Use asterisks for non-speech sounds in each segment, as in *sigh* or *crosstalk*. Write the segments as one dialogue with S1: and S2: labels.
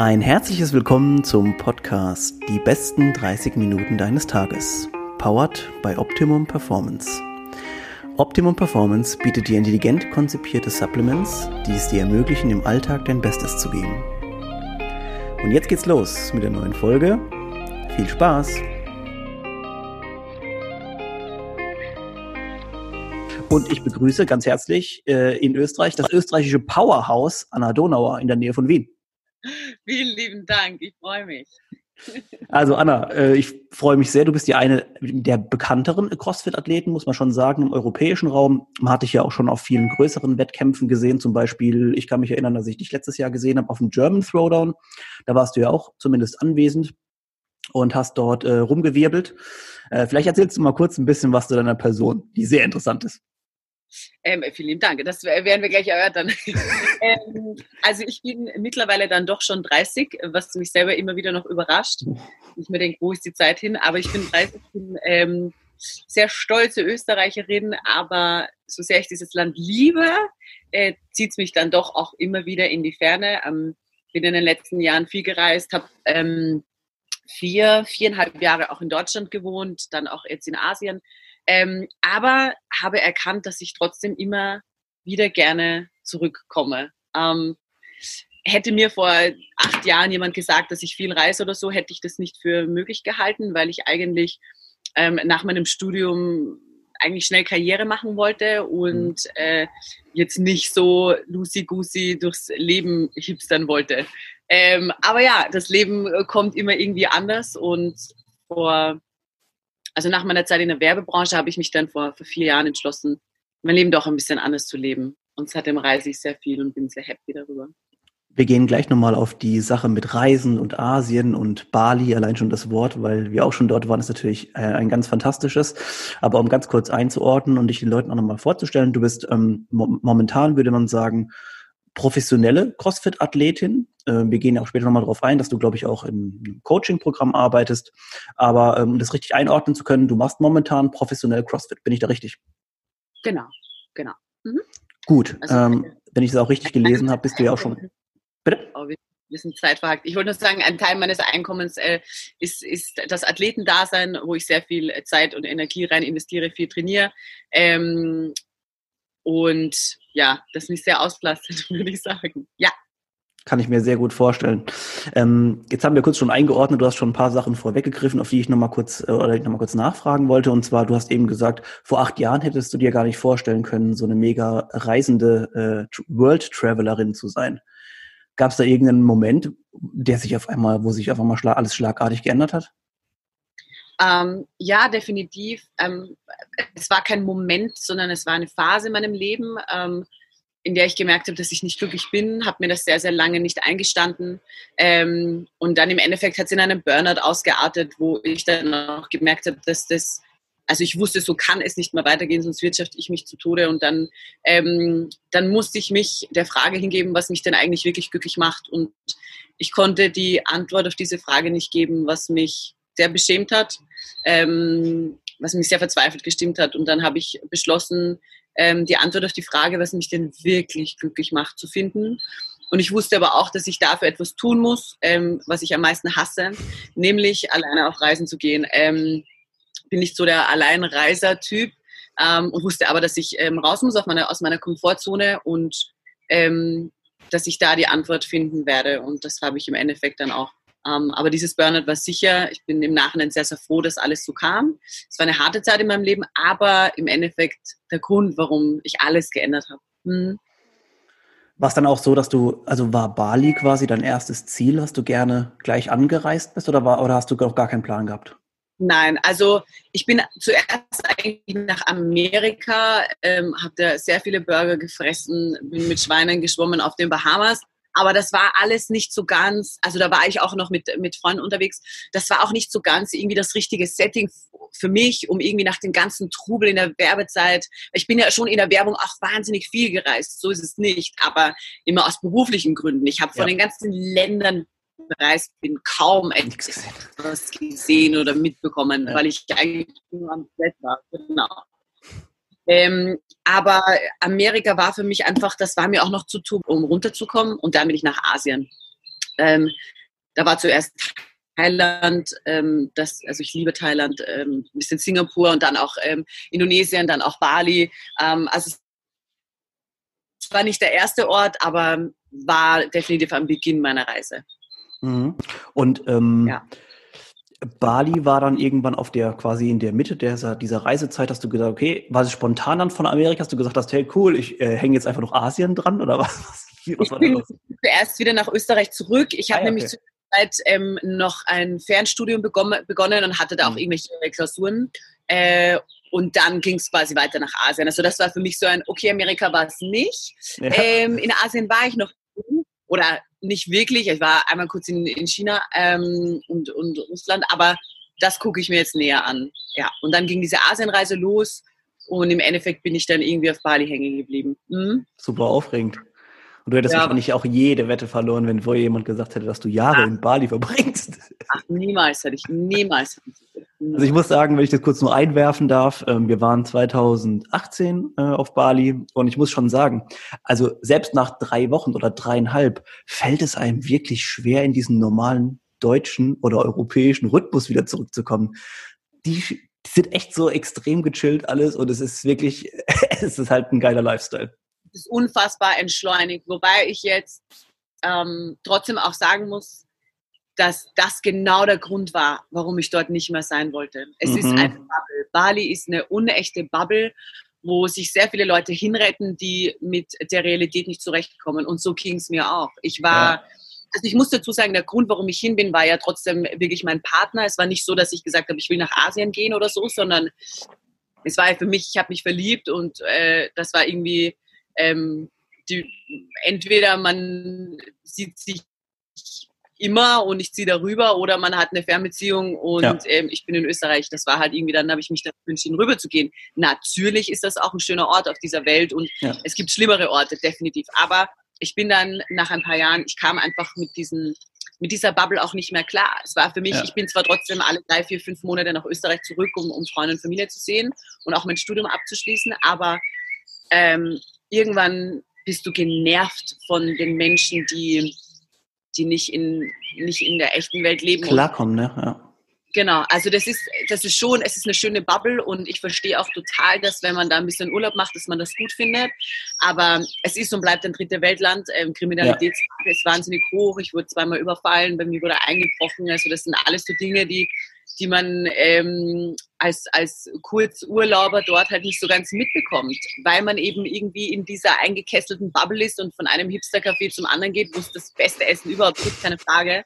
S1: Ein herzliches Willkommen zum Podcast Die besten 30 Minuten deines Tages. Powered by Optimum Performance. Optimum Performance bietet dir intelligent konzipierte Supplements, die es dir ermöglichen, im Alltag dein Bestes zu geben. Und jetzt geht's los mit der neuen Folge. Viel Spaß! Und ich begrüße ganz herzlich äh, in Österreich das österreichische Powerhouse Anna Donauer in der Nähe von Wien. *laughs*
S2: Vielen lieben Dank, ich freue mich. *laughs*
S1: Also Anna, äh, ich freue mich sehr. Du bist ja eine der bekannteren CrossFit-Athleten, muss man schon sagen, im europäischen Raum. Man hatte dich ja auch schon auf vielen größeren Wettkämpfen gesehen. Zum Beispiel, ich kann mich erinnern, dass ich dich letztes Jahr gesehen habe auf dem German Throwdown. Da warst du ja auch zumindest anwesend und hast dort äh, rumgewirbelt. Äh, vielleicht erzählst du mal kurz ein bisschen was zu deiner Person, die sehr interessant ist.
S2: Ähm, vielen Dank, das werden wir gleich erörtern. *laughs* ähm, also ich bin mittlerweile dann doch schon 30, was mich selber immer wieder noch überrascht. Ich mir denke, wo ist die Zeit hin? Aber ich bin 30, bin ähm, sehr stolze Österreicherin, aber so sehr ich dieses Land liebe, äh, zieht es mich dann doch auch immer wieder in die Ferne. Ähm, bin in den letzten Jahren viel gereist, habe ähm, vier, viereinhalb Jahre auch in Deutschland gewohnt, dann auch jetzt in Asien ähm, aber habe erkannt, dass ich trotzdem immer wieder gerne zurückkomme. Ähm, hätte mir vor acht Jahren jemand gesagt, dass ich viel reise oder so, hätte ich das nicht für möglich gehalten, weil ich eigentlich ähm, nach meinem Studium eigentlich schnell Karriere machen wollte und mhm. äh, jetzt nicht so loosey-goosey durchs Leben hipstern wollte. Ähm, aber ja, das Leben kommt immer irgendwie anders und vor also nach meiner Zeit in der Werbebranche habe ich mich dann vor, vor vier Jahren entschlossen, mein Leben doch ein bisschen anders zu leben. Und seitdem reise ich sehr viel und bin sehr happy darüber.
S1: Wir gehen gleich nochmal auf die Sache mit Reisen und Asien und Bali, allein schon das Wort, weil wir auch schon dort waren, ist natürlich äh, ein ganz fantastisches. Aber um ganz kurz einzuordnen und dich den Leuten auch nochmal vorzustellen, du bist ähm, momentan, würde man sagen, professionelle CrossFit-Athletin. Äh, wir gehen ja auch später nochmal darauf ein, dass du, glaube ich, auch im Coaching-Programm arbeitest. Aber ähm, um das richtig einordnen zu können, du machst momentan professionell CrossFit. Bin ich da richtig?
S2: Genau, genau. Mhm.
S1: Gut. Also, ähm, wenn ich es auch richtig gelesen habe, bist du ja auch schon. *laughs*
S2: Bitte? Oh, wir sind zeitverhakt. Ich wollte nur sagen, ein Teil meines Einkommens äh, ist, ist das Athletendasein, wo ich sehr viel Zeit und Energie rein investiere, viel trainiere. Ähm, und ja, das mich sehr ausbelastet, *laughs* würde ich sagen. Ja.
S1: Kann ich mir sehr gut vorstellen. Ähm, jetzt haben wir kurz schon eingeordnet, du hast schon ein paar Sachen vorweggegriffen, auf die ich nochmal kurz äh, oder ich noch mal kurz nachfragen wollte. Und zwar, du hast eben gesagt, vor acht Jahren hättest du dir gar nicht vorstellen können, so eine mega reisende äh, World Travelerin zu sein. Gab es da irgendeinen Moment, der sich auf einmal, wo sich auf einmal schlag, alles schlagartig geändert hat?
S2: Ähm, ja, definitiv. Ähm, es war kein Moment, sondern es war eine Phase in meinem Leben, ähm, in der ich gemerkt habe, dass ich nicht glücklich bin, habe mir das sehr, sehr lange nicht eingestanden. Ähm, und dann im Endeffekt hat es in einem Burnout ausgeartet, wo ich dann auch gemerkt habe, dass das, also ich wusste, so kann es nicht mehr weitergehen, sonst wirtschafte ich mich zu Tode. Und dann, ähm, dann musste ich mich der Frage hingeben, was mich denn eigentlich wirklich glücklich macht. Und ich konnte die Antwort auf diese Frage nicht geben, was mich sehr beschämt hat, ähm, was mich sehr verzweifelt gestimmt hat. Und dann habe ich beschlossen, ähm, die Antwort auf die Frage, was mich denn wirklich glücklich macht, zu finden. Und ich wusste aber auch, dass ich dafür etwas tun muss, ähm, was ich am meisten hasse, nämlich alleine auf Reisen zu gehen. Ähm, bin nicht so der Alleinreiser-Typ ähm, und wusste aber, dass ich ähm, raus muss meine, aus meiner Komfortzone und ähm, dass ich da die Antwort finden werde. Und das habe ich im Endeffekt dann auch ähm, aber dieses Burnout war sicher, ich bin im Nachhinein sehr, sehr froh, dass alles so kam. Es war eine harte Zeit in meinem Leben, aber im Endeffekt der Grund, warum ich alles geändert habe. Hm.
S1: War es dann auch so, dass du, also war Bali quasi dein erstes Ziel, hast du gerne gleich angereist bist oder, war, oder hast du auch gar keinen Plan gehabt?
S2: Nein, also ich bin zuerst eigentlich nach Amerika, ähm, habe da sehr viele Burger gefressen, bin mit Schweinen geschwommen auf den Bahamas aber das war alles nicht so ganz, also da war ich auch noch mit, mit Freunden unterwegs, das war auch nicht so ganz irgendwie das richtige Setting für mich, um irgendwie nach dem ganzen Trubel in der Werbezeit, ich bin ja schon in der Werbung auch wahnsinnig viel gereist, so ist es nicht, aber immer aus beruflichen Gründen. Ich habe von ja. den ganzen Ländern bereist, bin kaum etwas gesehen oder mitbekommen, ja. weil ich eigentlich nur am Set war. Genau. Ähm, aber Amerika war für mich einfach, das war mir auch noch zu tun, um runterzukommen. Und dann bin ich nach Asien. Ähm, da war zuerst Thailand, ähm, das, also ich liebe Thailand, ähm, ein bisschen Singapur und dann auch ähm, Indonesien, dann auch Bali. Ähm, also es war nicht der erste Ort, aber war definitiv am Beginn meiner Reise.
S1: Mhm. Und ähm, ja. Bali war dann irgendwann auf der quasi in der Mitte dieser, dieser Reisezeit, hast du gesagt, okay, war es spontan dann von Amerika, hast du gesagt hast, hey cool, ich äh, hänge jetzt einfach noch Asien dran oder was? *laughs*
S2: was ich bin zuerst wieder nach Österreich zurück. Ich habe ah, ja, nämlich okay. Zeit ähm, noch ein Fernstudium begonnen und hatte da auch mhm. irgendwelche Klausuren. Äh, und dann ging es quasi weiter nach Asien. Also das war für mich so ein, okay, Amerika war es nicht. Ja. Ähm, in Asien war ich noch oder nicht wirklich. Ich war einmal kurz in, in China ähm, und, und Russland, aber das gucke ich mir jetzt näher an. Ja, und dann ging diese Asienreise los und im Endeffekt bin ich dann irgendwie auf Bali hängen geblieben.
S1: Mhm. Super aufregend. Und du hättest ja. wahrscheinlich auch jede Wette verloren, wenn vorher jemand gesagt hätte, dass du Jahre ja. in Bali verbringst.
S2: Ach, niemals hätte ich, niemals.
S1: Also ich muss sagen, wenn ich das kurz nur einwerfen darf, ähm, wir waren 2018 äh, auf Bali und ich muss schon sagen, also selbst nach drei Wochen oder dreieinhalb fällt es einem wirklich schwer, in diesen normalen deutschen oder europäischen Rhythmus wieder zurückzukommen. Die, die sind echt so extrem gechillt alles und es ist wirklich, *laughs* es ist halt ein geiler Lifestyle
S2: ist unfassbar entschleunigt. Wobei ich jetzt ähm, trotzdem auch sagen muss, dass das genau der Grund war, warum ich dort nicht mehr sein wollte. Es mhm. ist eine Bubble. Bali ist eine unechte Bubble, wo sich sehr viele Leute hinretten, die mit der Realität nicht zurechtkommen. Und so ging es mir auch. Ich war, ja. also ich muss dazu sagen, der Grund, warum ich hin bin, war ja trotzdem wirklich mein Partner. Es war nicht so, dass ich gesagt habe, ich will nach Asien gehen oder so, sondern es war ja für mich, ich habe mich verliebt und äh, das war irgendwie ähm, die, entweder man sieht sich immer und ich ziehe darüber oder man hat eine Fernbeziehung und ja. ähm, ich bin in Österreich. Das war halt irgendwie, dann habe ich mich dafür entschieden, rüber zu gehen. Natürlich ist das auch ein schöner Ort auf dieser Welt und ja. es gibt schlimmere Orte, definitiv. Aber ich bin dann nach ein paar Jahren, ich kam einfach mit diesen mit dieser Bubble auch nicht mehr klar. Es war für mich, ja. ich bin zwar trotzdem alle drei, vier, fünf Monate nach Österreich zurück, um, um Freunde und Familie zu sehen und auch mein Studium abzuschließen, aber ähm, irgendwann bist du genervt von den Menschen, die, die nicht, in, nicht in der echten Welt leben.
S1: Klarkommen, ne? Ja.
S2: Genau, also das ist, das ist schon, es ist eine schöne Bubble und ich verstehe auch total, dass wenn man da ein bisschen Urlaub macht, dass man das gut findet. Aber es ist und bleibt ein dritte Weltland. Ähm, Kriminalitätsrate ja. ist wahnsinnig hoch. Ich wurde zweimal überfallen, bei mir wurde eingebrochen. Also das sind alles so Dinge, die die man ähm, als, als Kurzurlauber dort halt nicht so ganz mitbekommt, weil man eben irgendwie in dieser eingekesselten Bubble ist und von einem Hipster-Café zum anderen geht, wo es das beste Essen überhaupt gibt, keine Frage.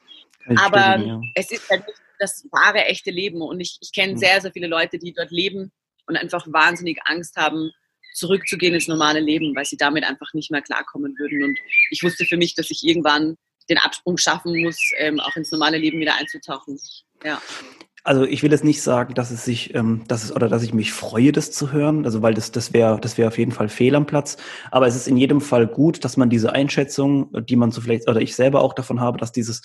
S2: Aber ja. es ist halt nicht das wahre, echte Leben. Und ich, ich kenne sehr, sehr viele Leute, die dort leben und einfach wahnsinnig Angst haben, zurückzugehen ins normale Leben, weil sie damit einfach nicht mehr klarkommen würden. Und ich wusste für mich, dass ich irgendwann den Absprung schaffen muss, ähm, auch ins normale Leben wieder einzutauchen. Ja.
S1: Also ich will jetzt nicht sagen, dass es sich, ähm, dass es oder dass ich mich freue, das zu hören. Also weil das, das wäre, das wäre auf jeden Fall fehl am Platz. Aber es ist in jedem Fall gut, dass man diese Einschätzung, die man so vielleicht oder ich selber auch davon habe, dass dieses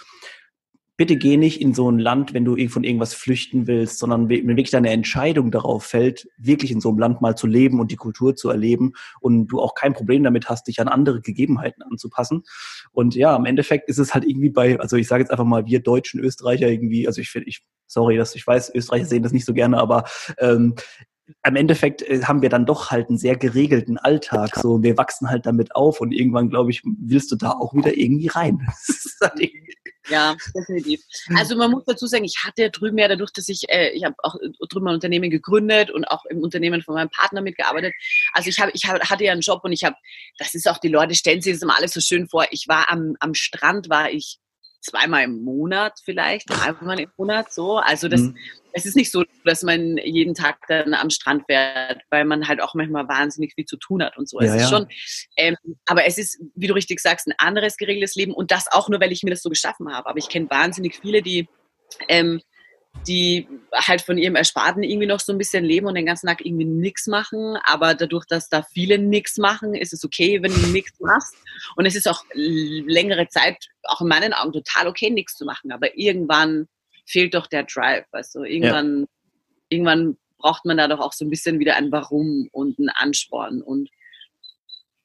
S1: bitte geh nicht in so ein Land, wenn du von irgendwas flüchten willst, sondern wenn wirklich deine Entscheidung darauf fällt, wirklich in so einem Land mal zu leben und die Kultur zu erleben und du auch kein Problem damit hast, dich an andere Gegebenheiten anzupassen. Und ja, im Endeffekt ist es halt irgendwie bei, also ich sage jetzt einfach mal, wir deutschen Österreicher irgendwie, also ich finde, ich, sorry, dass ich weiß, Österreicher sehen das nicht so gerne, aber ähm, am Endeffekt äh, haben wir dann doch halt einen sehr geregelten Alltag. So, wir wachsen halt damit auf und irgendwann, glaube ich, willst du da auch wieder irgendwie rein. *laughs*
S2: Halt ja, definitiv. Also man muss dazu sagen, ich hatte drüben ja dadurch, dass ich, äh, ich habe auch drüben ein Unternehmen gegründet und auch im Unternehmen von meinem Partner mitgearbeitet. Also ich habe, ich hab, hatte ja einen Job und ich habe, das ist auch die Leute stellen sich das immer alles so schön vor. Ich war am, am Strand, war ich zweimal im Monat vielleicht, einmal im Monat so. Also das, mhm. Es ist nicht so, dass man jeden Tag dann am Strand fährt, weil man halt auch manchmal wahnsinnig viel zu tun hat und so. Ja, es ist ja. schon, ähm, aber es ist, wie du richtig sagst, ein anderes geregeltes Leben und das auch nur, weil ich mir das so geschaffen habe. Aber ich kenne wahnsinnig viele, die ähm, die halt von ihrem Ersparten irgendwie noch so ein bisschen leben und den ganzen Tag irgendwie nichts machen. Aber dadurch, dass da viele nichts machen, ist es okay, wenn du nichts machst. Und es ist auch längere Zeit, auch in meinen Augen, total okay, nichts zu machen. Aber irgendwann fehlt doch der Drive. Also irgendwann, ja. irgendwann braucht man da doch auch so ein bisschen wieder ein Warum und ein Ansporn. Und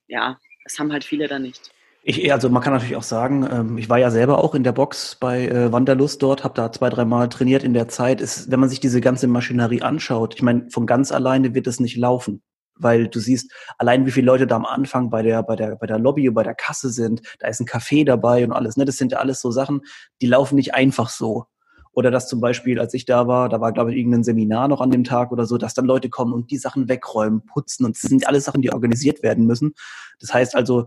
S2: ja, das haben halt viele da nicht.
S1: Ich, also man kann natürlich auch sagen, ähm, ich war ja selber auch in der Box bei äh, Wanderlust dort, habe da zwei, dreimal trainiert in der Zeit. Ist, wenn man sich diese ganze Maschinerie anschaut, ich meine, von ganz alleine wird es nicht laufen weil du siehst allein, wie viele Leute da am Anfang bei der, bei der, bei der Lobby, bei der Kasse sind, da ist ein Café dabei und alles, ne? Das sind ja alles so Sachen, die laufen nicht einfach so. Oder dass zum Beispiel, als ich da war, da war, glaube ich, irgendein Seminar noch an dem Tag oder so, dass dann Leute kommen und die Sachen wegräumen, putzen und das sind alles Sachen, die organisiert werden müssen. Das heißt also,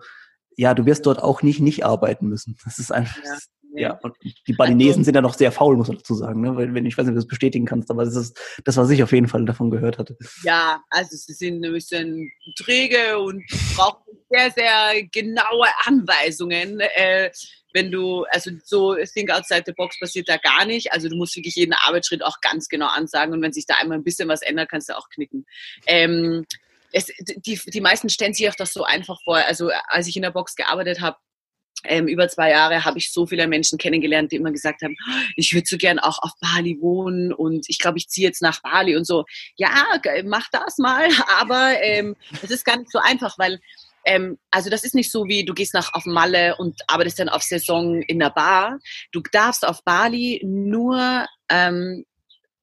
S1: ja, du wirst dort auch nicht nicht arbeiten müssen. Das ist einfach, ja. Ja, und die Balinesen also, sind ja noch sehr faul, muss man dazu sagen, ne? Weil, wenn ich weiß nicht, ob du das bestätigen kannst, aber das ist das, was ich auf jeden Fall davon gehört hatte.
S2: Ja, also sie sind ein bisschen träge und brauchen sehr, sehr genaue Anweisungen. Äh, wenn du, also so Think Outside the Box passiert da gar nicht. Also du musst wirklich jeden Arbeitsschritt auch ganz genau ansagen und wenn sich da einmal ein bisschen was ändert, kannst du auch knicken. Ähm, es, die, die meisten stellen sich auch das so einfach vor. Also als ich in der Box gearbeitet habe, ähm, über zwei Jahre habe ich so viele Menschen kennengelernt, die immer gesagt haben, ich würde so gern auch auf Bali wohnen und ich glaube, ich ziehe jetzt nach Bali und so. Ja, mach das mal, *laughs* aber ähm, es ist gar nicht so einfach, weil ähm, also das ist nicht so wie du gehst nach auf Malle und arbeitest dann auf Saison in der Bar. Du darfst auf Bali nur ähm,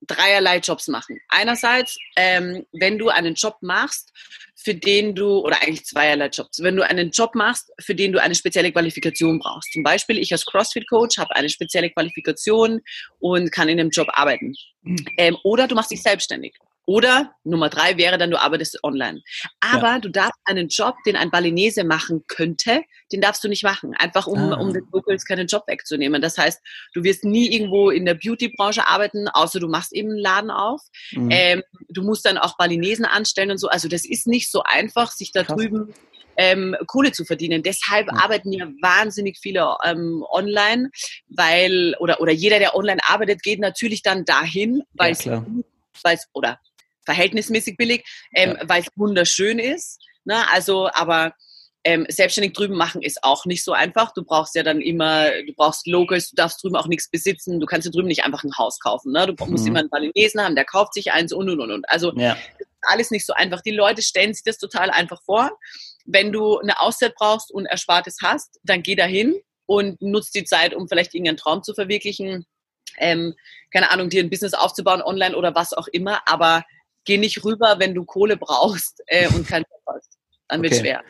S2: dreierlei Jobs machen. Einerseits, ähm, wenn du einen Job machst, für den du, oder eigentlich zweierlei Jobs, wenn du einen Job machst, für den du eine spezielle Qualifikation brauchst. Zum Beispiel, ich als CrossFit-Coach habe eine spezielle Qualifikation und kann in dem Job arbeiten. Mhm. Ähm, oder du machst dich selbstständig. Oder Nummer drei wäre dann, du arbeitest online. Aber ja. du darfst einen Job, den ein Balinese machen könnte, den darfst du nicht machen. Einfach um, ah. um den Locals keinen Job wegzunehmen. Das heißt, du wirst nie irgendwo in der Beauty-Branche arbeiten, außer du machst eben einen Laden auf. Mhm. Ähm, du musst dann auch Balinesen anstellen und so. Also das ist nicht so einfach, sich da Krass. drüben ähm, Kohle zu verdienen. Deshalb ja. arbeiten ja wahnsinnig viele ähm, online, weil, oder, oder jeder, der online arbeitet, geht natürlich dann dahin, weil es, ja, oder verhältnismäßig billig, ähm, ja. weil es wunderschön ist. Ne? Also, aber ähm, selbstständig drüben machen ist auch nicht so einfach. Du brauchst ja dann immer, du brauchst Locals, du darfst drüben auch nichts besitzen, du kannst ja drüben nicht einfach ein Haus kaufen. Ne? Du musst mhm. immer einen Balinesen haben, der kauft sich eins und und und und. Also ja. alles nicht so einfach. Die Leute stellen sich das total einfach vor. Wenn du eine Auszeit brauchst und Erspartes hast, dann geh dahin und nutzt die Zeit, um vielleicht irgendeinen Traum zu verwirklichen. Ähm, keine Ahnung, dir ein Business aufzubauen online oder was auch immer, aber geh nicht rüber, wenn du Kohle brauchst äh, und kein Job hast. Dann wird okay. schwer.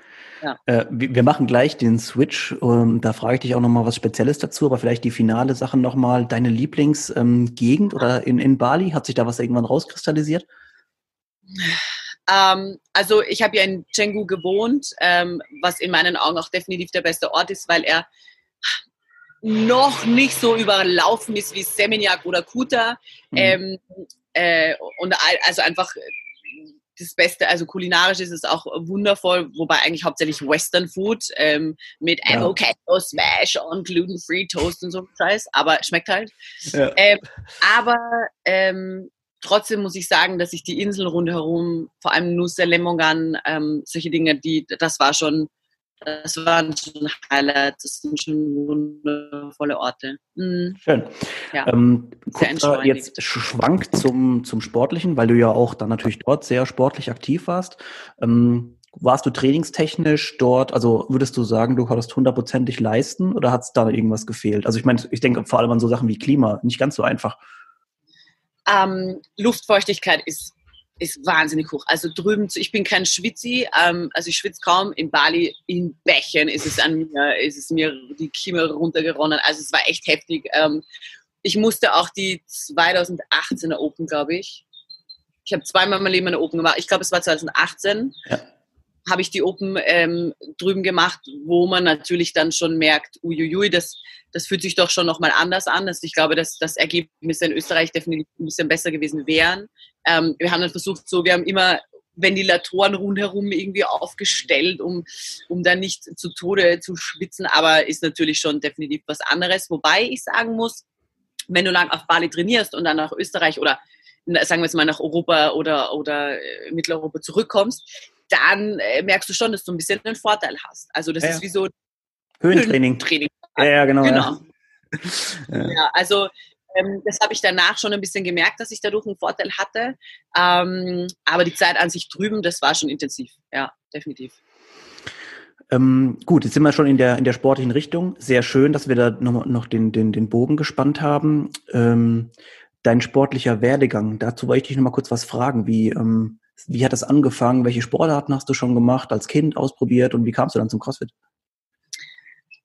S1: Ja. Äh, wir machen gleich den Switch. Ähm, da frage ich dich auch nochmal was Spezielles dazu, aber vielleicht die finale Sache nochmal. Deine Lieblingsgegend ähm, oder in, in Bali? Hat sich da was irgendwann rauskristallisiert?
S2: Ähm, also ich habe ja in Canggu gewohnt, ähm, was in meinen Augen auch definitiv der beste Ort ist, weil er noch nicht so überlaufen ist wie Seminyak oder Kuta. Mhm. Ähm, äh, und also einfach das Beste, also kulinarisch ist es auch wundervoll, wobei eigentlich hauptsächlich Western Food ähm, mit ja. Avocado Smash und Gluten-Free Toast und so Scheiß, aber schmeckt halt. Ja. Ähm, aber ähm, trotzdem muss ich sagen, dass ich die Inseln rundherum, vor allem Nusa Lemongan, ähm, solche Dinge, die, das war schon das waren schon Highlights, das sind schon wundervolle Orte.
S1: Mhm. Schön. Ja. Ähm, jetzt Schwank zum, zum Sportlichen, weil du ja auch dann natürlich dort sehr sportlich aktiv warst. Ähm, warst du trainingstechnisch dort, also würdest du sagen, du konntest hundertprozentig leisten oder hat es da irgendwas gefehlt? Also ich meine, ich denke vor allem an so Sachen wie Klima, nicht ganz so einfach.
S2: Ähm, Luftfeuchtigkeit ist ist wahnsinnig hoch. Also drüben, ich bin kein Schwitzi, ähm, also ich schwitze kaum. In Bali, in Bächen ist es an mir, ist es mir die Kimme runtergeronnen. Also es war echt heftig. Ähm, ich musste auch die 2018er Open, glaube ich. Ich habe zweimal mein Leben eine Open gemacht. Ich glaube, es war 2018. Ja habe ich die Open ähm, drüben gemacht, wo man natürlich dann schon merkt, uiuiui, das, das fühlt sich doch schon nochmal anders an. Also ich glaube, dass das Ergebnis in Österreich definitiv ein bisschen besser gewesen wären. Ähm, wir haben dann versucht, so, wir haben immer Ventilatoren rundherum irgendwie aufgestellt, um, um dann nicht zu Tode zu schwitzen, aber ist natürlich schon definitiv was anderes. Wobei ich sagen muss, wenn du lang auf Bali trainierst und dann nach Österreich oder sagen wir jetzt mal nach Europa oder, oder äh, Mitteleuropa zurückkommst, dann äh, merkst du schon, dass du ein bisschen einen Vorteil hast. Also das ja. ist wie so
S1: Höhentraining. Höhentraining. Ja, ja, genau. genau. *laughs*
S2: Ja. ja also ähm, das habe ich danach schon ein bisschen gemerkt, dass ich dadurch einen Vorteil hatte. Ähm, aber die Zeit an sich drüben, das war schon intensiv. Ja, definitiv.
S1: Ähm, gut, jetzt sind wir schon in der, in der sportlichen Richtung. Sehr schön, dass wir da noch, noch den, den, den Bogen gespannt haben. Ähm, dein sportlicher Werdegang, dazu wollte ich dich noch mal kurz was fragen. Wie, ähm, wie hat das angefangen? Welche Sportarten hast du schon gemacht, als Kind ausprobiert und wie kamst du dann zum CrossFit?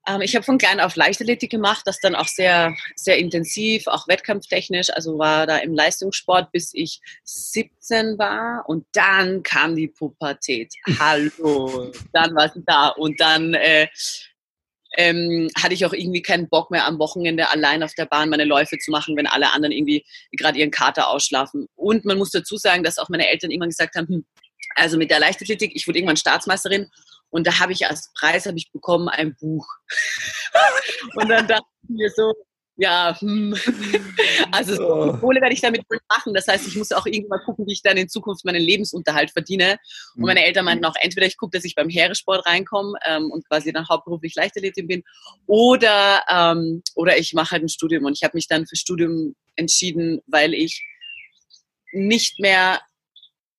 S2: Ähm, ich habe von klein auf Leichtathletik gemacht, das dann auch sehr, sehr intensiv, auch wettkampftechnisch. Also war da im Leistungssport, bis ich 17 war. Und dann kam die Pubertät. *laughs* Hallo, dann war sie da. Und dann äh, ähm, hatte ich auch irgendwie keinen Bock mehr am Wochenende allein auf der Bahn meine Läufe zu machen, wenn alle anderen irgendwie gerade ihren Kater ausschlafen. Und man muss dazu sagen, dass auch meine Eltern irgendwann gesagt haben, hm, also mit der Leichtathletik, ich wurde irgendwann Staatsmeisterin und da habe ich als Preis habe ich bekommen ein Buch. *laughs* und dann dachte ich mir so, ja, hm. *laughs* also oh. Kohle werde ich damit machen. Das heißt, ich muss auch irgendwann gucken, wie ich dann in Zukunft meinen Lebensunterhalt verdiene. Und meine Eltern meinten auch, entweder ich gucke, dass ich beim Heeresport reinkomme ähm, und quasi dann hauptberuflich Leichtathletin bin, oder, ähm, oder ich mache halt ein Studium. Und ich habe mich dann für Studium entschieden, weil ich nicht mehr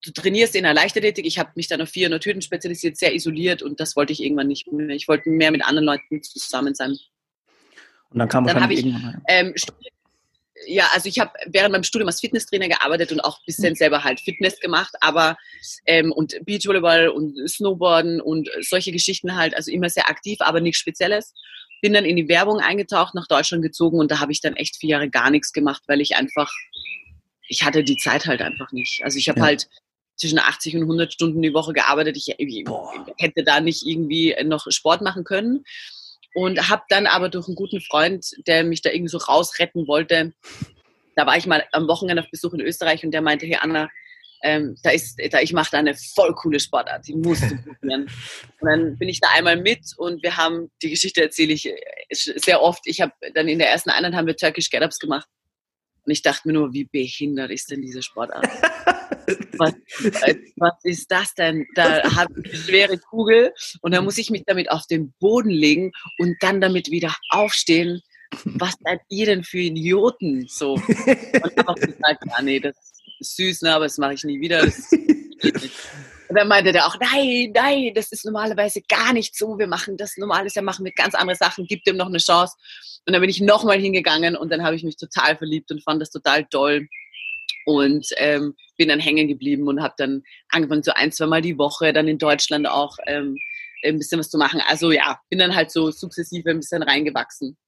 S2: du trainierst in der Leichtathletik. Ich habe mich dann auf 400 Hürden spezialisiert, sehr isoliert und das wollte ich irgendwann nicht mehr. Ich wollte mehr mit anderen Leuten zusammen sein.
S1: Und dann kam
S2: dann habe ich ähm, ja, also ich habe während meinem Studium als Fitnesstrainer gearbeitet und auch ein bisschen selber halt Fitness gemacht, aber ähm, und Beachvolleyball und Snowboarden und solche Geschichten halt, also immer sehr aktiv, aber nichts Spezielles. Bin dann in die Werbung eingetaucht, nach Deutschland gezogen und da habe ich dann echt vier Jahre gar nichts gemacht, weil ich einfach, ich hatte die Zeit halt einfach nicht. Also ich habe ja. halt zwischen 80 und 100 Stunden die Woche gearbeitet. Ich, ich hätte da nicht irgendwie noch Sport machen können. Und habe dann aber durch einen guten Freund, der mich da irgendwie so rausretten wollte, da war ich mal am Wochenende auf Besuch in Österreich und der meinte, hey Anna, ähm, da ist, da, ich mache da eine voll coole Sportart, die musst du probieren. und dann bin ich da einmal mit und wir haben, die Geschichte erzähle ich äh, sehr oft, ich habe dann in der ersten Einheit haben wir Turkish Get-Ups gemacht und ich dachte mir nur, wie behindert ist denn diese Sportart? *laughs* was, was ist das denn? Da habe ich eine schwere Kugel und dann muss ich mich damit auf den Boden legen und dann damit wieder aufstehen. Was seid ihr denn für Idioten? So. Und habe auch gesagt, ja, nee, das ist süß, ne, aber das mache ich nie wieder. Und dann meinte der auch, nein, nein, das ist normalerweise gar nicht so. Wir machen das normales ja machen wir ganz andere Sachen, gib dem noch eine Chance. Und dann bin ich nochmal hingegangen und dann habe ich mich total verliebt und fand das total toll. Und ähm, bin dann hängen geblieben und habe dann angefangen, so ein, zwei Mal die Woche dann in Deutschland auch ähm, ein bisschen was zu machen. Also ja, bin dann halt so sukzessive ein bisschen reingewachsen.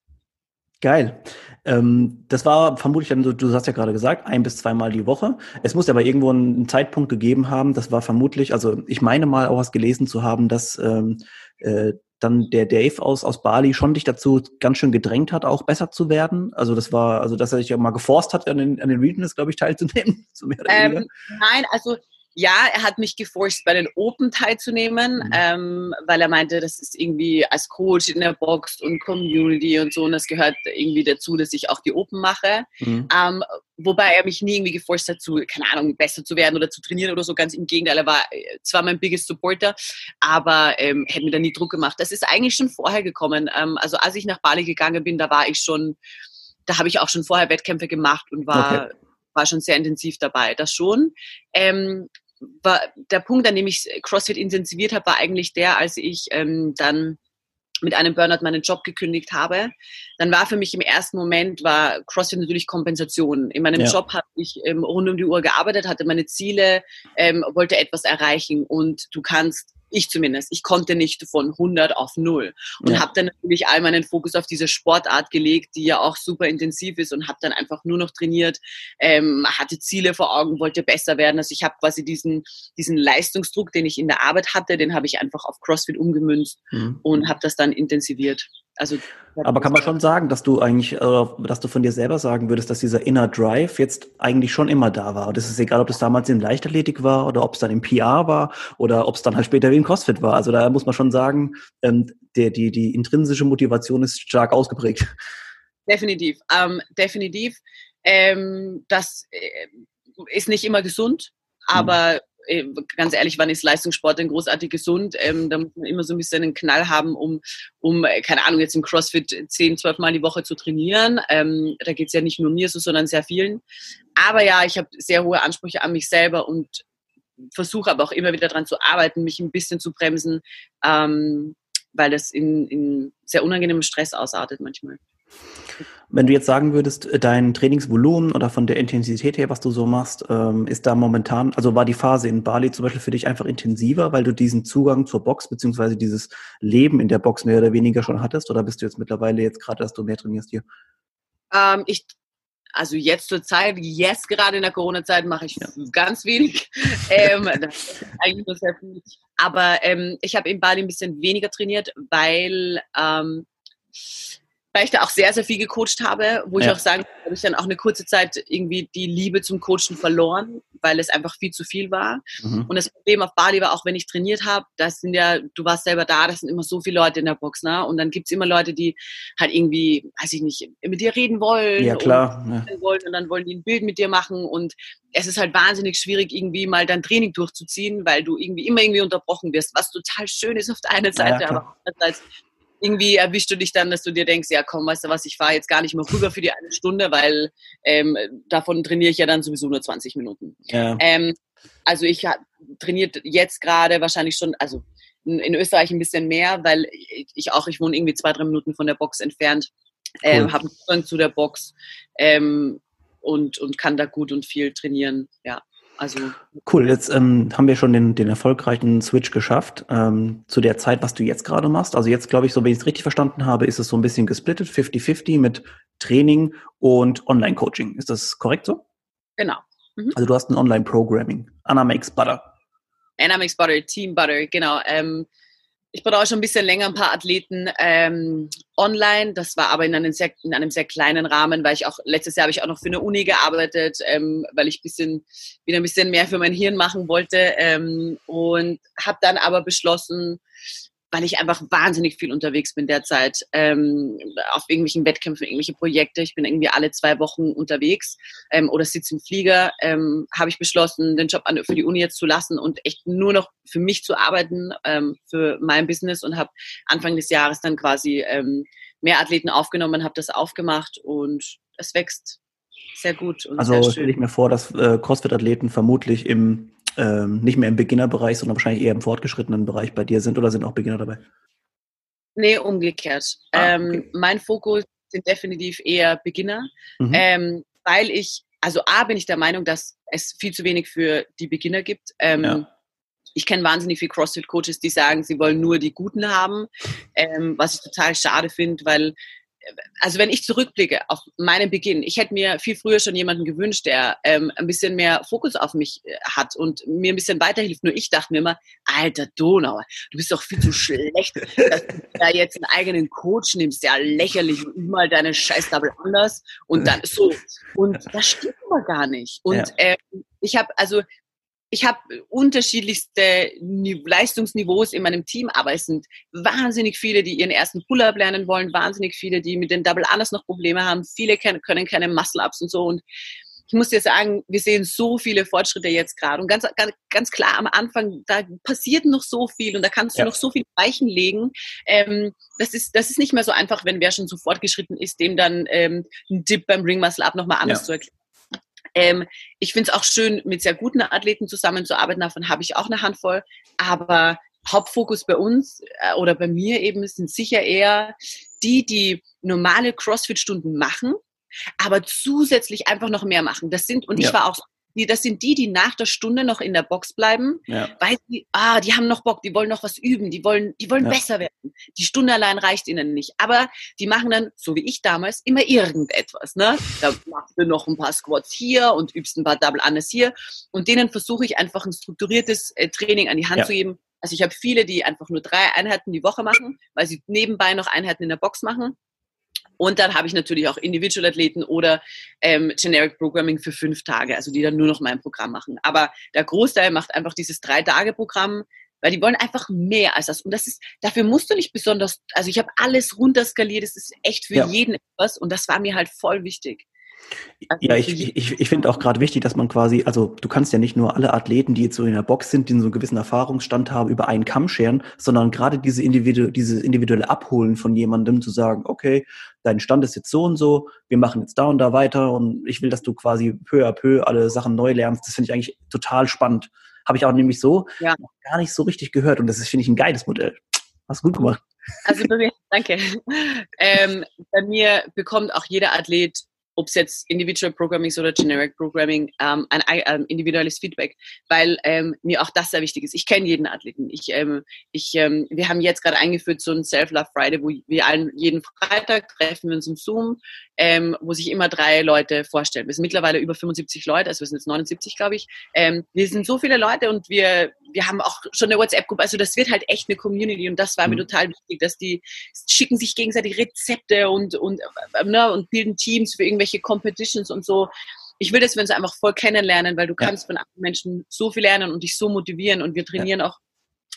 S1: Geil. Ähm, das war vermutlich du, du hast ja gerade gesagt, ein bis zweimal die Woche. Es muss aber irgendwo einen Zeitpunkt gegeben haben, das war vermutlich, also ich meine mal auch was gelesen zu haben, dass ähm, äh, dann der Dave aus, aus Bali schon dich dazu ganz schön gedrängt hat, auch besser zu werden. Also das war, also dass er dich ja mal geforst hat, an den, an den Regionals, glaube ich, teilzunehmen. *laughs*
S2: So ähm, nein, also ja, er hat mich geforst, bei den Open teilzunehmen, mhm. ähm, weil er meinte, das ist irgendwie als Coach in der Box und Community und so und das gehört irgendwie dazu, dass ich auch die Open mache. Mhm. Ähm, wobei er mich nie irgendwie geforst hat, zu, keine Ahnung, besser zu werden oder zu trainieren oder so. Ganz im Gegenteil, er war äh, zwar mein biggest Supporter, aber ähm, hätte mir da nie Druck gemacht. Das ist eigentlich schon vorher gekommen. Ähm, also als ich nach Bali gegangen bin, da war ich schon, da habe ich auch schon vorher Wettkämpfe gemacht und war okay war schon sehr intensiv dabei, das schon. Ähm, war, der Punkt, an dem ich CrossFit intensiviert habe, war eigentlich der, als ich ähm, dann mit einem Burnout meinen Job gekündigt habe, dann war für mich im ersten Moment war CrossFit natürlich Kompensation. In meinem ja. Job habe ich ähm, rund um die Uhr gearbeitet, hatte meine Ziele, ähm, wollte etwas erreichen und du kannst ich zumindest, ich konnte nicht von 100 auf 0 und ja. habe dann natürlich all meinen Fokus auf diese Sportart gelegt, die ja auch super intensiv ist und habe dann einfach nur noch trainiert, ähm, hatte Ziele vor Augen, wollte besser werden. Also ich habe quasi diesen, diesen Leistungsdruck, den ich in der Arbeit hatte, den habe ich einfach auf CrossFit umgemünzt mhm. und habe das dann intensiviert.
S1: Also, Aber kann man schon sagen, dass du eigentlich, äh, dass du von dir selber sagen würdest, dass dieser Inner Drive jetzt eigentlich schon immer da war. Und es ist egal, ob das damals in Leichtathletik war oder ob es dann im PR war oder ob es dann halt später wie im CrossFit war. Also da muss man schon sagen, ähm, der, die, die intrinsische Motivation ist stark ausgeprägt.
S2: Definitiv, ähm, definitiv. Ähm, das äh, ist nicht immer gesund, aber mhm äh, ganz ehrlich, wann ist Leistungssport denn großartig gesund? Ähm, da muss man immer so ein bisschen einen Knall haben, um, um äh, keine Ahnung, jetzt im CrossFit 10, 12 Mal die Woche zu trainieren. Ähm, da geht es ja nicht nur mir so, sondern sehr vielen. Aber ja, ich habe sehr hohe Ansprüche an mich selber und versuche aber auch immer wieder daran zu arbeiten, mich ein bisschen zu bremsen. Ähm, weil das in, in sehr unangenehmem Stress ausartet manchmal.
S1: Wenn du jetzt sagen würdest, äh, dein Trainingsvolumen oder von der Intensität her, was du so machst, ähm, ist da momentan, also war die Phase in Bali zum Beispiel für dich einfach intensiver, weil du diesen Zugang zur Box beziehungsweise dieses Leben in der Box mehr oder weniger schon hattest? Oder bist du jetzt mittlerweile jetzt gerade, dass du mehr trainierst hier?
S2: Ähm, ich also jetzt zur Zeit, jetzt gerade in der Corona-Zeit mache ich ja. ganz wenig. *laughs* ähm, eigentlich nur sehr viel. Aber ähm, ich habe in Bali ein bisschen weniger trainiert, weil ähm, weil ich da auch sehr, sehr viel gecoacht habe, wo ja. ich auch sagen habe ich dann auch eine kurze Zeit irgendwie die Liebe zum Coachen verloren, weil es einfach viel zu viel war. Mhm. Und das Problem auf Bali war auch, wenn ich trainiert habe, das sind ja, du warst selber da, das sind immer so viele Leute in der Box, ne? Und dann gibt's immer Leute, die halt irgendwie, weiß ich nicht, mit dir reden wollen.
S1: Ja, klar.
S2: Und, ja. Wollen, und dann wollen die ein Bild mit dir machen und es ist halt wahnsinnig schwierig, irgendwie mal dein Training durchzuziehen, weil du irgendwie immer irgendwie unterbrochen wirst, was total schön ist auf der einen Seite, ja, aber andererseits irgendwie erwischst du dich dann, dass du dir denkst, ja komm, weißt du was, ich fahre jetzt gar nicht mehr rüber für die eine Stunde, weil ähm, davon trainiere ich ja dann sowieso nur 20 Minuten. Ja. Ähm, also ich trainiert jetzt gerade wahrscheinlich schon, also in Österreich ein bisschen mehr, weil ich auch, ich wohne irgendwie zwei, drei Minuten von der Box entfernt, ähm, cool. habe Zugang zu der Box ähm, und, und kann da gut und viel trainieren, ja. Also
S1: cool, jetzt ähm, haben wir schon den, den erfolgreichen Switch geschafft ähm, zu der Zeit, was du jetzt gerade machst. Also jetzt glaube ich, so wenn ich es richtig verstanden habe, ist es so ein bisschen gesplittet, 50-50 mit Training und Online-Coaching. Ist das korrekt so?
S2: Genau.
S1: Mhm. Also du hast ein Online-Programming. Anna makes butter.
S2: Anna makes butter, Team Butter, genau. Ähm, ich brauche schon ein bisschen länger ein paar Athleten ähm, online. Das war aber in einem, sehr, in einem sehr kleinen Rahmen, weil ich auch letztes Jahr habe ich auch noch für eine Uni gearbeitet, ähm, weil ich bisschen, wieder ein bisschen mehr für mein Hirn machen wollte ähm, und habe dann aber beschlossen, weil ich einfach wahnsinnig viel unterwegs bin derzeit, ähm, auf irgendwelchen Wettkämpfen, irgendwelche Projekte. Ich bin irgendwie alle zwei Wochen unterwegs ähm, oder sitze im Flieger. Ähm, Habe ich beschlossen, den Job an, für die Uni jetzt zu lassen und echt nur noch für mich zu arbeiten, ähm, für mein Business und habe Anfang des Jahres dann quasi ähm, mehr Athleten aufgenommen, habe das aufgemacht und es wächst sehr gut.
S1: also stelle ich mir vor, dass äh, CrossFit-Athleten vermutlich im ähm, nicht mehr im Beginnerbereich, sondern wahrscheinlich eher im fortgeschrittenen Bereich bei dir sind oder sind auch Beginner dabei?
S2: Nee, umgekehrt. Ah, ähm, okay. mein Fokus sind definitiv eher Beginner, mhm. ähm, weil ich, also A, bin ich der Meinung, dass es viel zu wenig für die Beginner gibt. Ähm, ja. Ich kenne wahnsinnig viele CrossFit-Coaches, die sagen, sie wollen nur die Guten haben, ähm, was ich total schade finde, weil also wenn ich zurückblicke auf meinen Beginn, ich hätte mir viel früher schon jemanden gewünscht, der ähm, ein bisschen mehr Fokus auf mich äh, hat und mir ein bisschen weiterhilft. Nur ich dachte mir immer, alter Donauer, du bist doch viel zu schlecht, dass du da jetzt einen eigenen Coach nimmst, ja lächerlich, mal deine scheiß Double anders und dann so. Und das stimmt aber gar nicht. Und ja. ähm, ich habe also ich habe unterschiedlichste Leistungsniveaus in meinem Team, aber es sind wahnsinnig viele, die ihren ersten Pull-up lernen wollen, wahnsinnig viele, die mit den Double Anders noch Probleme haben, viele können keine Muscle-Ups und so und ich muss dir sagen, wir sehen so viele Fortschritte jetzt gerade und ganz, ganz, ganz klar am Anfang, da passiert noch so viel und da kannst du ja. noch so viel Weichen legen. Ähm, das ist, das ist nicht mehr so einfach, wenn wer schon so fortgeschritten ist, dem dann ähm, ein Dip beim Ring Muscle Up nochmal anders ja. zu erklären. Ähm, ich finde es auch schön, mit sehr guten Athleten zusammenzuarbeiten. Davon habe ich auch eine Handvoll. Aber Hauptfokus bei uns äh, oder bei mir eben sind sicher eher die, die normale CrossFit-Stunden machen, aber zusätzlich einfach noch mehr machen. Das sind, und ja. ich war auch die, das sind die, die nach der Stunde noch in der Box bleiben, ja. weil sie, ah, die haben noch Bock, die wollen noch was üben, die wollen, die wollen ja. besser werden. Die Stunde allein reicht ihnen nicht. Aber die machen dann, so wie ich damals, immer irgendetwas. Ne? Da machst du noch ein paar Squats hier und übst ein paar Double Unders hier. Und denen versuche ich einfach ein strukturiertes äh, Training an die Hand ja. zu geben. Also ich habe viele, die einfach nur drei Einheiten die Woche machen, weil sie nebenbei noch Einheiten in der Box machen. Und dann habe ich natürlich auch Individual-Athleten oder ähm, Generic Programming für fünf Tage, also die dann nur noch mein Programm machen. Aber der Großteil macht einfach dieses Drei-Tage-Programm, weil die wollen einfach mehr als das. Und das ist, dafür musst du nicht besonders, also ich habe alles runterskaliert, das ist echt für ja. jeden etwas und das war mir halt voll wichtig.
S1: Also ja, ich, ich, ich finde auch gerade wichtig, dass man quasi, also du kannst ja nicht nur alle Athleten, die jetzt so in der Box sind, die so einen gewissen Erfahrungsstand haben, über einen Kamm scheren, sondern gerade diese individu dieses individuelle Abholen von jemandem zu sagen, okay, dein Stand ist jetzt so und so, wir machen jetzt da und da weiter und ich will, dass du quasi peu à peu alle Sachen neu lernst. Das finde ich eigentlich total spannend. Habe ich auch nämlich so ja. gar nicht so richtig gehört und das ist, finde ich, ein geiles Modell. Hast du gut gemacht.
S2: Also bei mir, danke. *laughs* Ähm, bei mir bekommt auch jeder Athlet ob es jetzt Individual Programming ist oder Generic Programming, ähm, ein, ein, individuelles Feedback, weil ähm, mir auch das sehr wichtig ist. Ich kenne jeden Athleten. Ich, ähm, ich, ähm, wir haben jetzt gerade eingeführt so ein Self-Love Friday, wo wir allen jeden Freitag treffen wir uns im Zoom, ähm, wo sich immer drei Leute vorstellen. Wir sind mittlerweile über 75 Leute, also wir sind jetzt 79, glaube ich. Ähm, wir sind so viele Leute und wir, wir haben auch schon eine WhatsApp-Gruppe. Also das wird halt echt eine Community und das war mhm. mir total wichtig, dass die schicken sich gegenseitig Rezepte und, und, äh, ne, und bilden Teams für irgendwelche irgendwelche Competitions und so. Ich will, dass wir uns einfach voll kennenlernen, weil du ja. kannst von anderen Menschen so viel lernen und dich so motivieren und wir trainieren ja. auch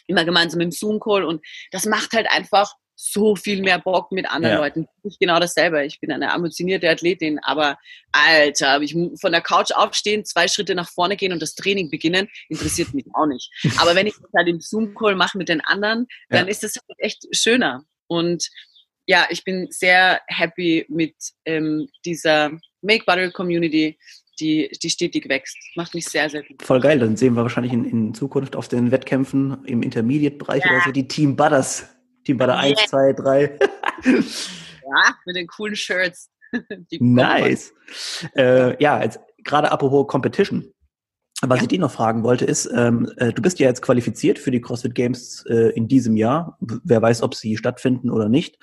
S2: immer gemeinsam im Zoom-Call und das macht halt einfach so viel mehr Bock mit anderen ja. Leuten. Ich genau dasselbe. Ich bin eine ambitionierte Athletin, aber Alter, ich von der Couch aufstehen, zwei Schritte nach vorne gehen und das Training beginnen, interessiert mich auch nicht. *laughs* Aber wenn ich das halt im Zoom-Call mache mit den anderen, dann ja. ist das halt echt schöner. Und ja, ich bin sehr happy mit ähm, dieser Make Butter Community, die, die stetig wächst. Macht mich sehr, sehr gut.
S1: Voll geil. Dann sehen wir wahrscheinlich in, in Zukunft auf den Wettkämpfen im Intermediate-Bereich ja. oder so die Team Butters. Team Butter yeah. 1, 2, 3.
S2: ja, mit den coolen Shirts. *laughs*
S1: nice. Äh, ja, jetzt gerade apropos Competition. Was ja. ich dich noch fragen wollte, ist, ähm, äh, du bist ja jetzt qualifiziert für die CrossFit Games äh, in diesem Jahr. Wer weiß, ob sie stattfinden oder nicht.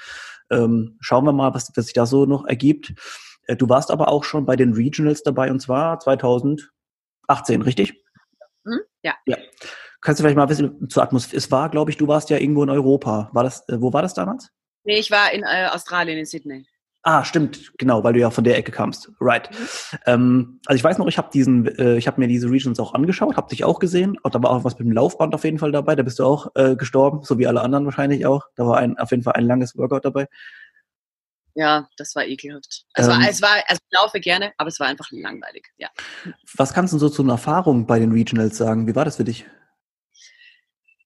S1: Ähm, schauen wir mal, was, was sich da so noch ergibt. Äh, du warst aber auch schon bei den Regionals dabei und zwar 2018, richtig?
S2: Mhm, ja.
S1: ja. Kannst du vielleicht mal wissen zur Atmosphäre? Es war, glaube ich, du warst ja irgendwo in Europa. War das, äh, wo war das damals?
S2: Nee, ich war in äh, Australien, in Sydney.
S1: Ah, stimmt, genau, weil du ja von der Ecke kamst. Right. Mhm. Ähm, also ich weiß noch, ich habe diesen, äh, ich habe mir diese Regions auch angeschaut, habe dich auch gesehen. Und da war auch was mit dem Laufband auf jeden Fall dabei. Da bist du auch äh, gestorben, so wie alle anderen wahrscheinlich auch. Da war ein, auf jeden Fall ein langes Workout dabei.
S2: Ja, das war ekelhaft. Es, ähm, war, es war, also ich laufe gerne, aber es war einfach langweilig, ja.
S1: Was kannst du so zu einer Erfahrung bei den Regionals sagen? Wie war das für dich?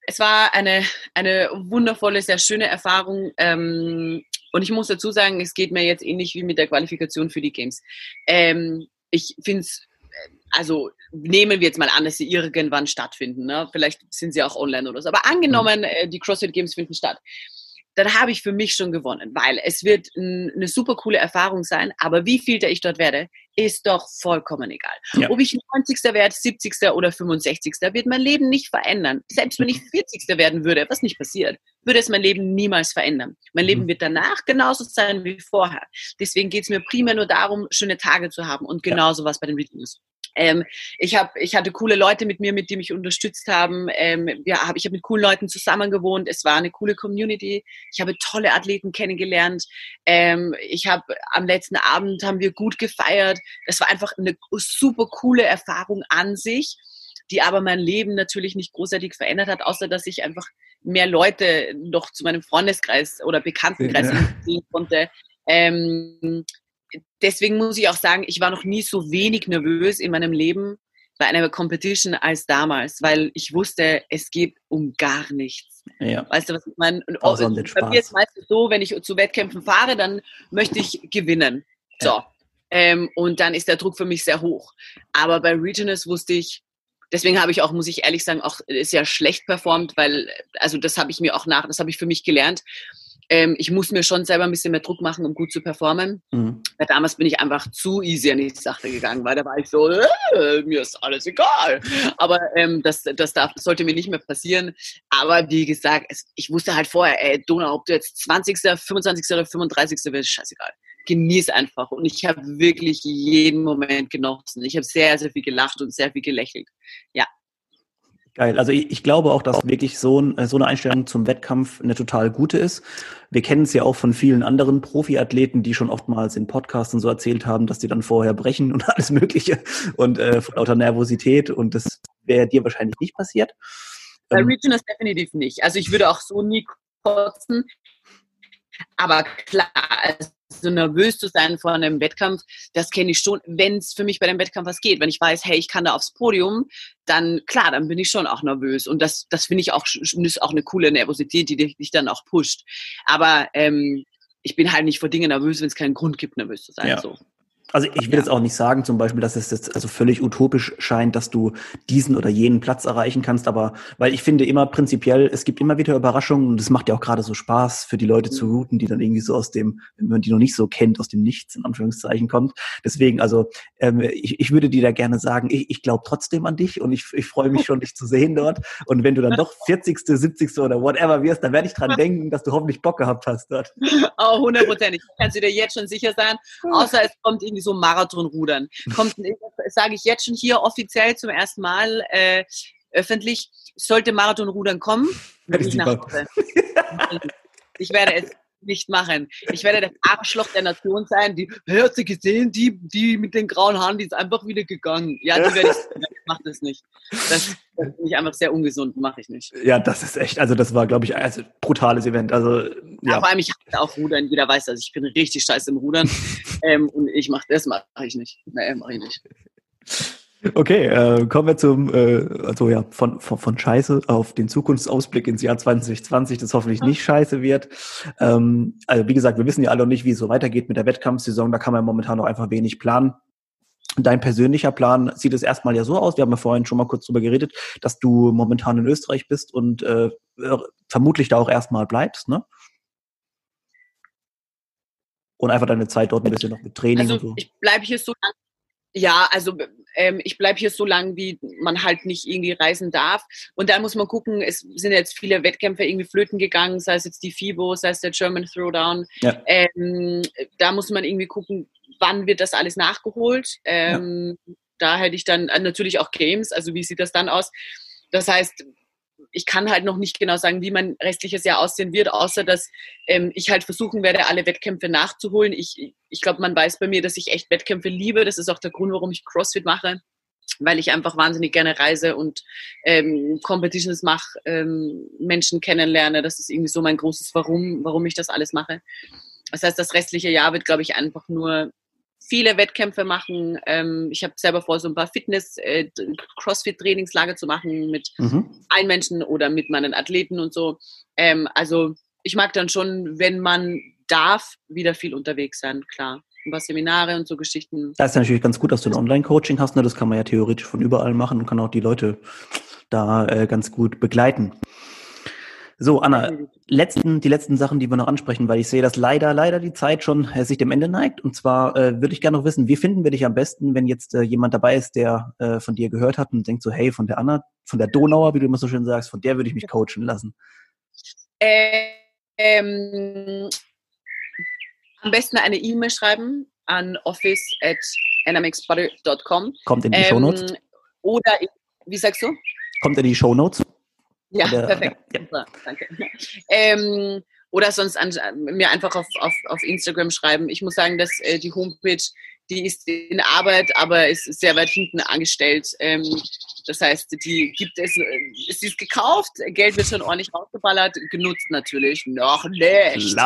S2: Es war eine, eine wundervolle, sehr schöne Erfahrung. Ähm, und ich muss dazu sagen, es geht mir jetzt ähnlich wie mit der Qualifikation für die Games. Ähm, ich finde es, also nehmen wir jetzt mal an, dass sie irgendwann stattfinden. Ne? Vielleicht sind sie auch online oder so. Aber angenommen, mhm. äh, die CrossFit Games finden statt dann habe ich für mich schon gewonnen, weil es wird eine super coole Erfahrung sein, aber wie viel da ich dort werde, ist doch vollkommen egal. Ja. Ob ich 90. werde, 70. oder 65. wird mein Leben nicht verändern. Selbst wenn ich 40. Mhm. werden würde, was nicht passiert, würde es mein Leben niemals verändern. Mein Leben mhm. wird danach genauso sein wie vorher. Deswegen geht es mir primär nur darum, schöne Tage zu haben und genauso ja. was bei den Reviews. Ähm, ich, hab, ich hatte coole Leute mit mir, mit die mich unterstützt haben. Ähm, ja, hab, ich habe mit coolen Leuten zusammen gewohnt. Es war eine coole Community. Ich habe tolle Athleten kennengelernt. Ähm, ich habe am letzten Abend haben wir gut gefeiert. Das war einfach eine super coole Erfahrung an sich, die aber mein Leben natürlich nicht großartig verändert hat, außer dass ich einfach mehr Leute noch zu meinem Freundeskreis oder Bekanntenkreis ja. ziehen konnte. Ähm, deswegen muss ich auch sagen, ich war noch nie so wenig nervös in meinem Leben bei einer Competition als damals, weil ich wusste, es geht um gar nichts. Ja. Weißt du, was ich meine? Und auch, bei mir ist meistens so, wenn ich zu Wettkämpfen fahre, dann möchte ich gewinnen. So. Ja. Ähm, und dann ist der Druck für mich sehr hoch. Aber bei Regionals wusste ich, deswegen habe ich auch, muss ich ehrlich sagen, auch sehr schlecht performt, weil, also das habe ich mir auch nach, das habe ich für mich gelernt ähm, ich muss mir schon selber ein bisschen mehr Druck machen, um gut zu performen. Mhm. Weil damals bin ich einfach zu easy an die Sache gegangen, weil da war ich so, äh, mir ist alles egal. Aber ähm, das, das darf, sollte mir nicht mehr passieren. Aber wie gesagt, es, ich wusste halt vorher, ey, Donau, ob du jetzt 20., 25. oder 35. wirst, scheißegal. Genieß einfach. Und ich habe wirklich jeden Moment genossen. Ich habe sehr, sehr viel gelacht und sehr viel gelächelt. Ja,
S1: Geil. Also ich, ich, glaube auch, dass wirklich so, ein, so eine Einstellung zum Wettkampf eine total gute ist. Wir kennen es ja auch von vielen anderen Profiathleten, die schon oftmals in Podcasts und so erzählt haben, dass die dann vorher brechen und *laughs* alles Mögliche und äh, vor lauter Nervosität. Und das wäre dir wahrscheinlich nicht passiert.
S2: Bei ähm, Regionals definitiv nicht. Also ich würde auch so nie kotzen. Aber klar, so nervös zu sein vor einem Wettkampf, das kenne ich schon, wenn es für mich bei dem Wettkampf was geht. Wenn ich weiß, hey, ich kann da aufs Podium, dann klar, dann bin ich schon auch nervös. Und das, das finde ich auch, ist auch eine coole Nervosität, die dich dann auch pusht. Aber ähm, ich bin halt nicht vor Dingen nervös, wenn es keinen Grund gibt, nervös zu sein. Ja. So.
S1: Also ich will ja. jetzt auch nicht sagen, zum Beispiel, dass es jetzt also völlig utopisch scheint, dass du diesen oder jenen Platz erreichen kannst, aber weil ich finde immer prinzipiell, es gibt immer wieder Überraschungen und es macht ja auch gerade so Spaß für die Leute zu routen, die dann irgendwie so aus dem, wenn man die noch nicht so kennt, aus dem Nichts in Anführungszeichen kommt. Deswegen, also ähm, ich, ich würde dir da gerne sagen, ich, ich glaube trotzdem an dich und ich, ich freue mich schon, dich zu sehen dort. Und wenn du dann doch 40., 70. oder whatever wirst, dann werde ich dran *laughs* denken, dass du hoffentlich Bock gehabt hast dort.
S2: Oh, hundertprozentig. Kannst du dir jetzt schon sicher sein. Außer es kommt irgendwie so Marathonrudern. Kommt, *laughs* sage ich jetzt schon hier offiziell zum ersten Mal äh, öffentlich, sollte Marathonrudern kommen, *laughs* werde ich nach Hause. *laughs* ich werde es nicht machen. Ich werde das Arschloch der Nation sein. Die, hast du gesehen, die, die mit den grauen Haaren, die ist einfach wieder gegangen. Ja, die werde ich, ich mache das nicht. Das, das finde ich einfach sehr ungesund, mache ich nicht.
S1: Ja, das ist echt, also das war, glaube ich, ein also, brutales Event. Also, ja.
S2: Vor allem, ich hatte auch Rudern. Jeder weiß das. Ich bin richtig scheiße im Rudern. *laughs* ähm, und ich mache das, mache ich nicht. Nee, mache ich nicht.
S1: Okay, äh, kommen wir zum, äh, also ja, von, von, von Scheiße auf den Zukunftsausblick ins Jahr 2020, das hoffentlich nicht scheiße wird. Ähm, also wie gesagt, wir wissen ja alle noch nicht, wie es so weitergeht mit der Wettkampfsaison, da kann man momentan noch einfach wenig planen. Dein persönlicher Plan sieht es erstmal ja so aus, wir haben ja vorhin schon mal kurz drüber geredet, dass du momentan in Österreich bist und äh, vermutlich da auch erstmal bleibst, ne? Und einfach deine Zeit dort ein bisschen noch mit Training
S2: also,
S1: und so.
S2: Ich bleibe hier so lange ja, also ähm, ich bleibe hier so lange, wie man halt nicht irgendwie reisen darf. Und dann muss man gucken, es sind jetzt viele Wettkämpfe irgendwie flöten gegangen, sei es jetzt die FIBO, sei es der German Throwdown. Ja. Ähm, da muss man irgendwie gucken, wann wird das alles nachgeholt. Ähm, ja. Da hätte ich dann äh, natürlich auch Games, also wie sieht das dann aus? Das heißt, ich kann halt noch nicht genau sagen, wie mein restliches Jahr aussehen wird, außer dass ähm, ich halt versuchen werde, alle Wettkämpfe nachzuholen. Ich, ich glaube, man weiß bei mir, dass ich echt Wettkämpfe liebe. Das ist auch der Grund, warum ich CrossFit mache, weil ich einfach wahnsinnig gerne reise und ähm, Competitions mache, ähm, Menschen kennenlerne. Das ist irgendwie so mein großes Warum, warum ich das alles mache. Das heißt, das restliche Jahr wird, glaube ich, einfach nur viele Wettkämpfe machen. Ähm, ich habe selber vor, so ein paar Fitness, äh, Crossfit-Trainingslager zu machen mit mhm. Einmenschen oder mit meinen Athleten und so. Ähm, also ich mag dann schon, wenn man darf, wieder viel unterwegs sein, klar. Ein paar Seminare und so Geschichten.
S1: Da ist ja natürlich ganz gut, dass du ein Online-Coaching hast. Ne? Das kann man ja theoretisch von überall machen und kann auch die Leute da äh, ganz gut begleiten. So, Anna, letzten, die letzten Sachen, die wir noch ansprechen, weil ich sehe, dass leider, leider die Zeit schon äh, sich dem Ende neigt. Und zwar äh, würde ich gerne noch wissen, wie finden wir dich am besten, wenn jetzt äh, jemand dabei ist, der äh, von dir gehört hat und denkt so, hey, von der Anna, von der Donauer, wie du immer so schön sagst, von der würde ich mich coachen lassen.
S2: Ähm, am besten eine E-Mail schreiben an office at
S1: Kommt in die ähm, Shownotes.
S2: Oder, wie sagst du?
S1: Kommt in die Shownotes.
S2: Ja, oder, perfekt. Ja. Super, danke. Ähm, oder sonst an, mir einfach auf, auf, auf Instagram schreiben. Ich muss sagen, dass äh, die Homepage die ist in Arbeit, aber ist sehr weit hinten angestellt. Ähm, das heißt, die gibt es, äh, sie ist gekauft, Geld wird schon ordentlich rausgeballert, genutzt natürlich noch nicht. *laughs*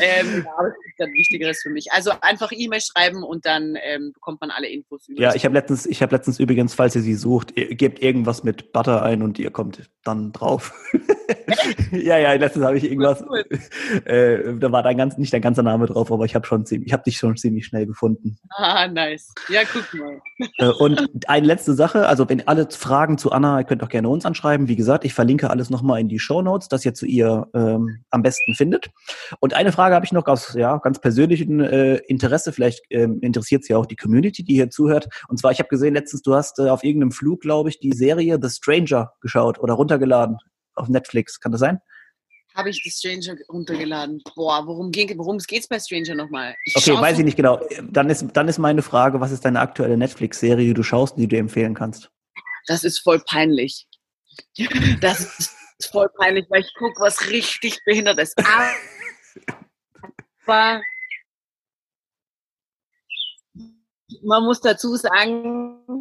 S2: ähm, aber das ist dann Wichtigeres für mich. Also einfach E-Mail schreiben und dann ähm, bekommt man alle Infos.
S1: ja, ich habe letztens, ich habe letztens übrigens, falls ihr sie sucht, ihr gebt irgendwas mit Butter ein und ihr kommt dann drauf. *laughs* ja, ja, letztens habe ich irgendwas. *laughs* Äh, da war dein ganz, nicht dein ganzer Name drauf, aber ich habe schon ziemlich, ich habe dich schon ziemlich schnell gefunden.
S2: Ah, nice. Ja, guck mal.
S1: Äh, und eine letzte Sache, also wenn alle Fragen zu Anna, ihr könnt auch gerne uns anschreiben. Wie gesagt, ich verlinke alles nochmal in die Show Notes, dass ihr zu ihr ähm, am besten findet. Und eine Frage habe ich noch aus ja, ganz persönlichem äh, Interesse. Vielleicht ähm, interessiert sie ja auch die Community, die hier zuhört. Und zwar, ich habe gesehen letztens, du hast äh, auf irgendeinem Flug, glaube ich, die Serie The Stranger geschaut oder runtergeladen auf Netflix. Kann das sein?
S2: Habe ich die Stranger runtergeladen. Boah, worum, ging, worum geht's bei Stranger nochmal?
S1: okay, weiß ich nicht genau. Dann ist, dann ist meine Frage, was ist deine aktuelle Netflix-Serie, die du schaust, die du empfehlen kannst?
S2: Das ist voll peinlich. Das ist voll peinlich, weil ich gucke, was richtig behindert ist. Aber man muss dazu sagen,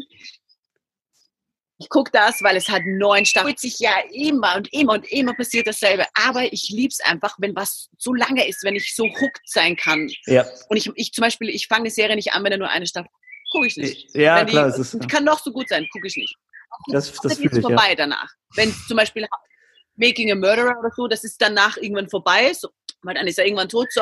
S2: ich gucke das, weil es hat neun Staffeln. sich ja immer und immer und immer passiert dasselbe. Aber ich liebe es einfach, wenn was so lange ist, wenn ich so hooked sein kann. Ja. Und ich, ich zum Beispiel, ich fange eine Serie nicht an, wenn er nur eine Staffel gucke ich nicht.
S1: Ja, die, klar. Es ist,
S2: kann noch so gut sein, gucke ich nicht.
S1: Das, das, das ist
S2: vorbei
S1: ja.
S2: danach. Wenn zum Beispiel Making a Murderer oder so, das ist danach irgendwann vorbei, so, weil dann ist er irgendwann tot, so,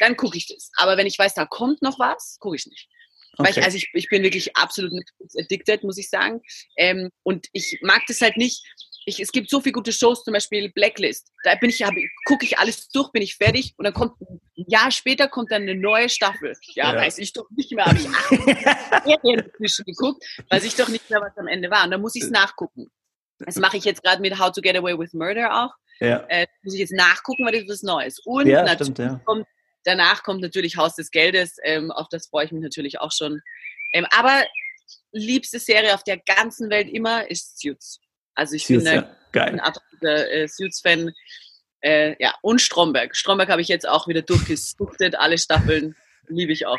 S2: dann gucke ich das. Aber wenn ich weiß, da kommt noch was, gucke ich nicht. Okay. Ich, also ich, ich bin wirklich absolut Netflix addicted, muss ich sagen. Ähm, und ich mag das halt nicht. Ich, es gibt so viele gute Shows, zum Beispiel Blacklist. Da bin ich, gucke ich alles durch, bin ich fertig und dann kommt ein Jahr später kommt dann eine neue Staffel. Ja, ja. weiß ich doch nicht mehr. Habe ich *laughs* Serien geguckt, weiß ich doch nicht mehr, was am Ende war. Und dann muss ich es nachgucken. Das mache ich jetzt gerade mit How to Get Away with Murder auch. Ja. Äh, muss ich jetzt nachgucken, weil das ist was Neues. Und ja, natürlich stimmt, ja. kommt, danach kommt natürlich Haus des Geldes. Ähm, auf das freue ich mich natürlich auch schon. Ähm, aber liebste Serie auf der ganzen Welt immer ist Suits. Also ich Suits, bin ja. ein absoluter äh, Suits-Fan. Äh, ja, und Stromberg. Stromberg habe ich jetzt auch wieder durchgesuchtet. Alle Staffeln liebe ich auch.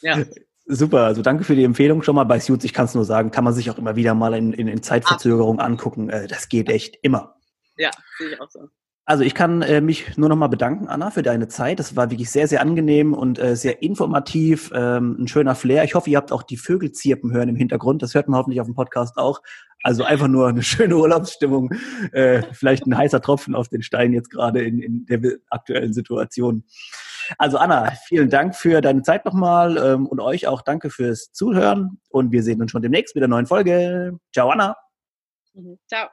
S2: Ja.
S1: Super, also danke für die Empfehlung schon mal bei Suits. Ich kann es nur sagen, kann man sich auch immer wieder mal in, in, in Zeitverzögerung angucken. Äh, das geht echt immer.
S2: Ja, sehe ich auch so.
S1: Also ich kann äh, mich nur noch mal bedanken, Anna, für deine Zeit. Das war wirklich sehr, sehr angenehm und äh, sehr informativ, ähm, ein schöner Flair. Ich hoffe, ihr habt auch die Vögel zirpen hören im Hintergrund. Das hört man hoffentlich auf dem Podcast auch. Also einfach nur eine *laughs* schöne Urlaubsstimmung. Äh, vielleicht ein heißer Tropfen auf den Stein jetzt gerade in, in der aktuellen Situation. Also Anna, vielen Dank für deine Zeit nochmal ähm, und euch auch danke fürs Zuhören. Und wir sehen uns schon demnächst mit der neuen Folge. Ciao, Anna.
S2: Mhm. Ciao.